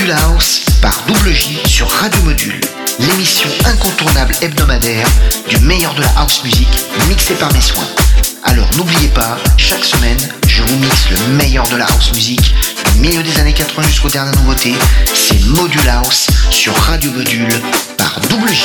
Module House par Double J sur Radio Module, l'émission incontournable hebdomadaire du meilleur de la house music mixée par mes soins. Alors n'oubliez pas, chaque semaine, je vous mixe le meilleur de la house music du milieu des années 80 jusqu'aux dernières nouveautés. C'est Module House sur Radio Module par Double J.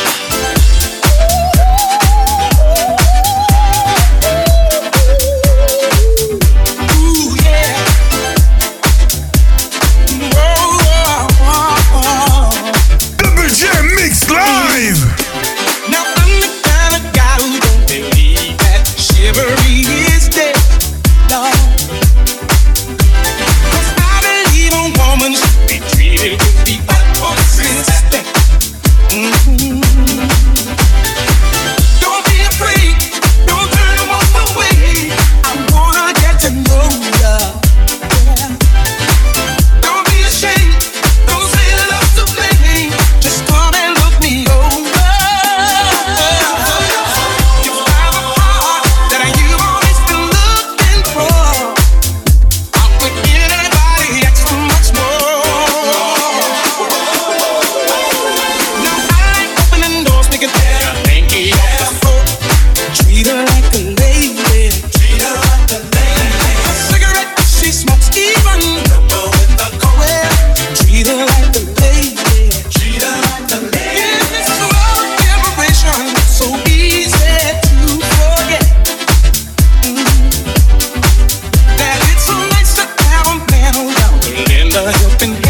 the helping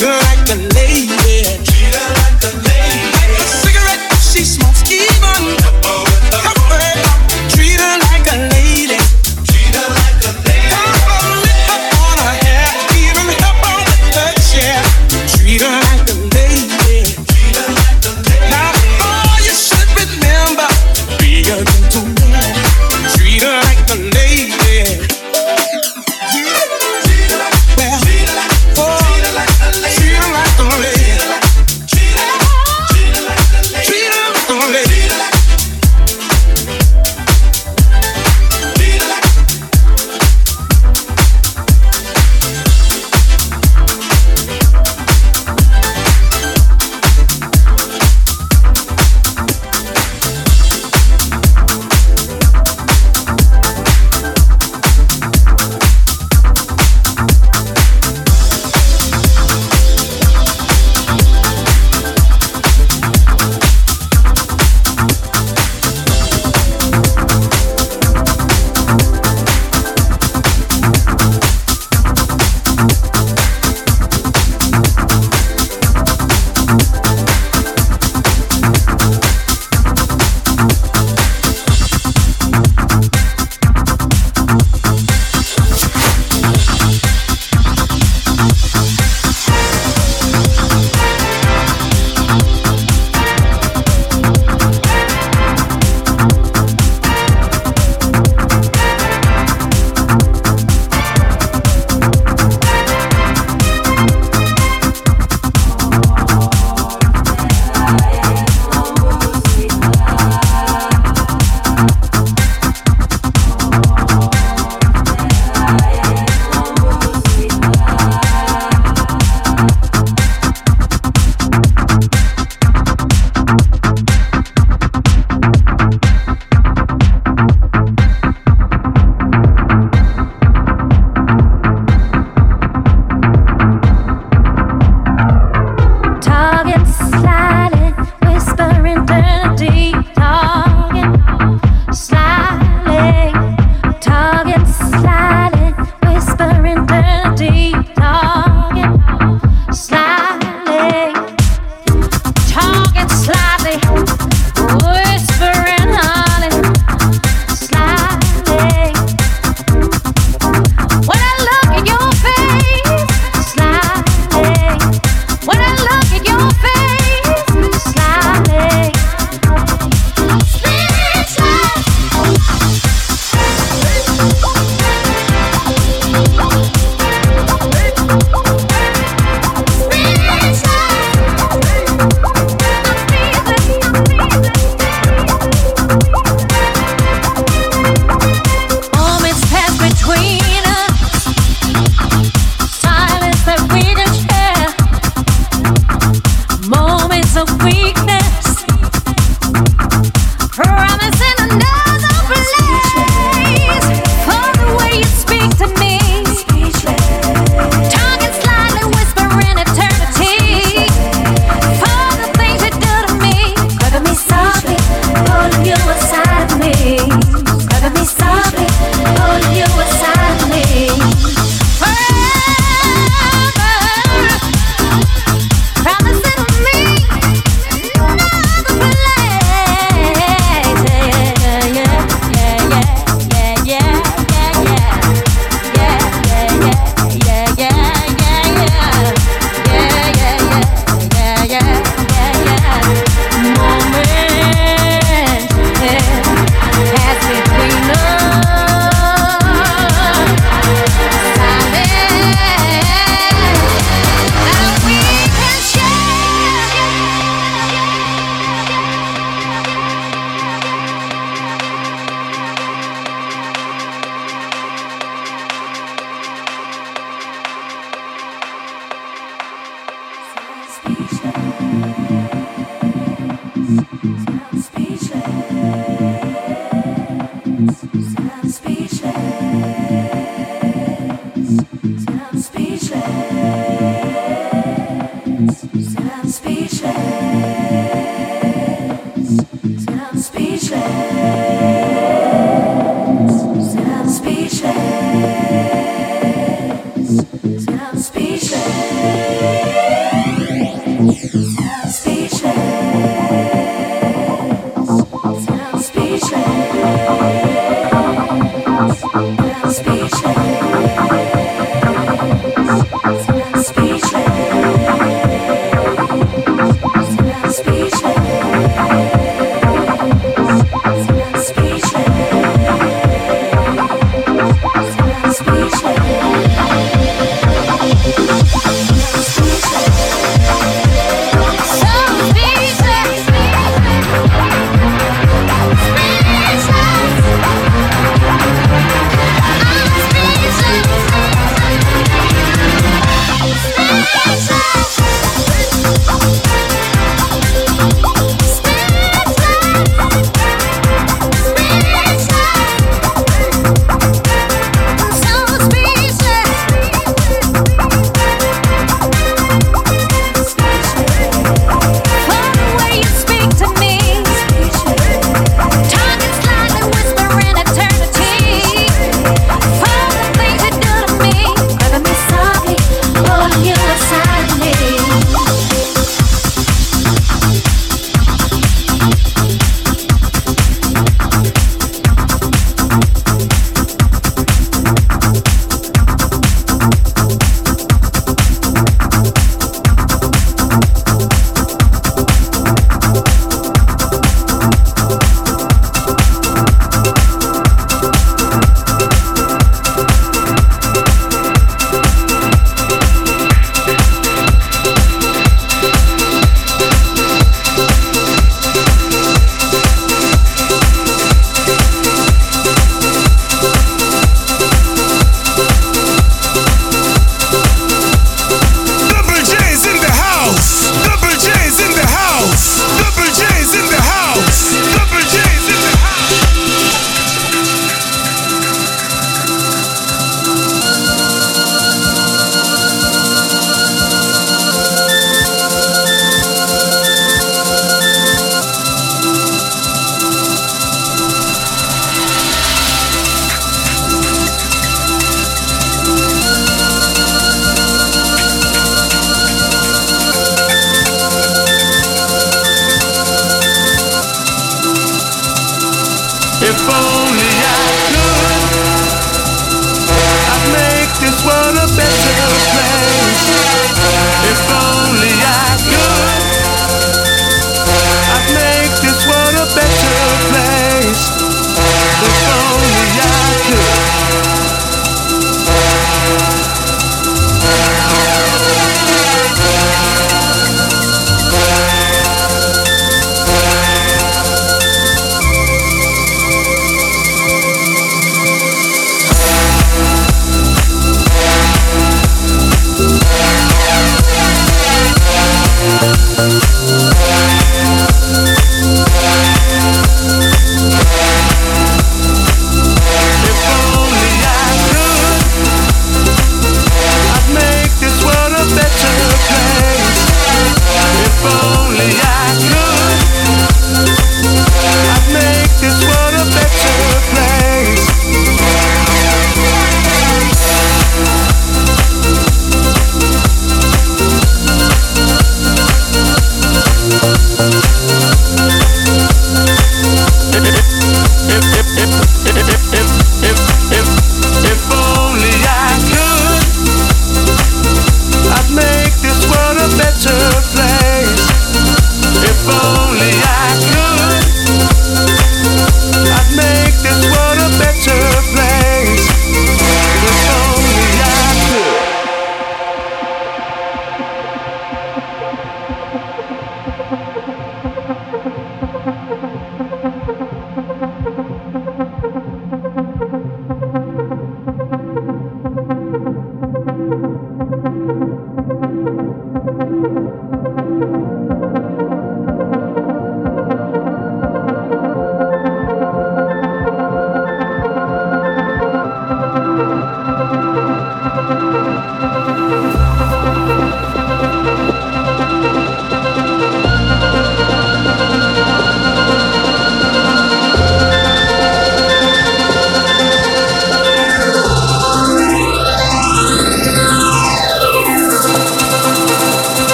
you like a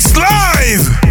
It's Live!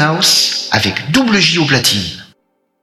House avec double J au platine.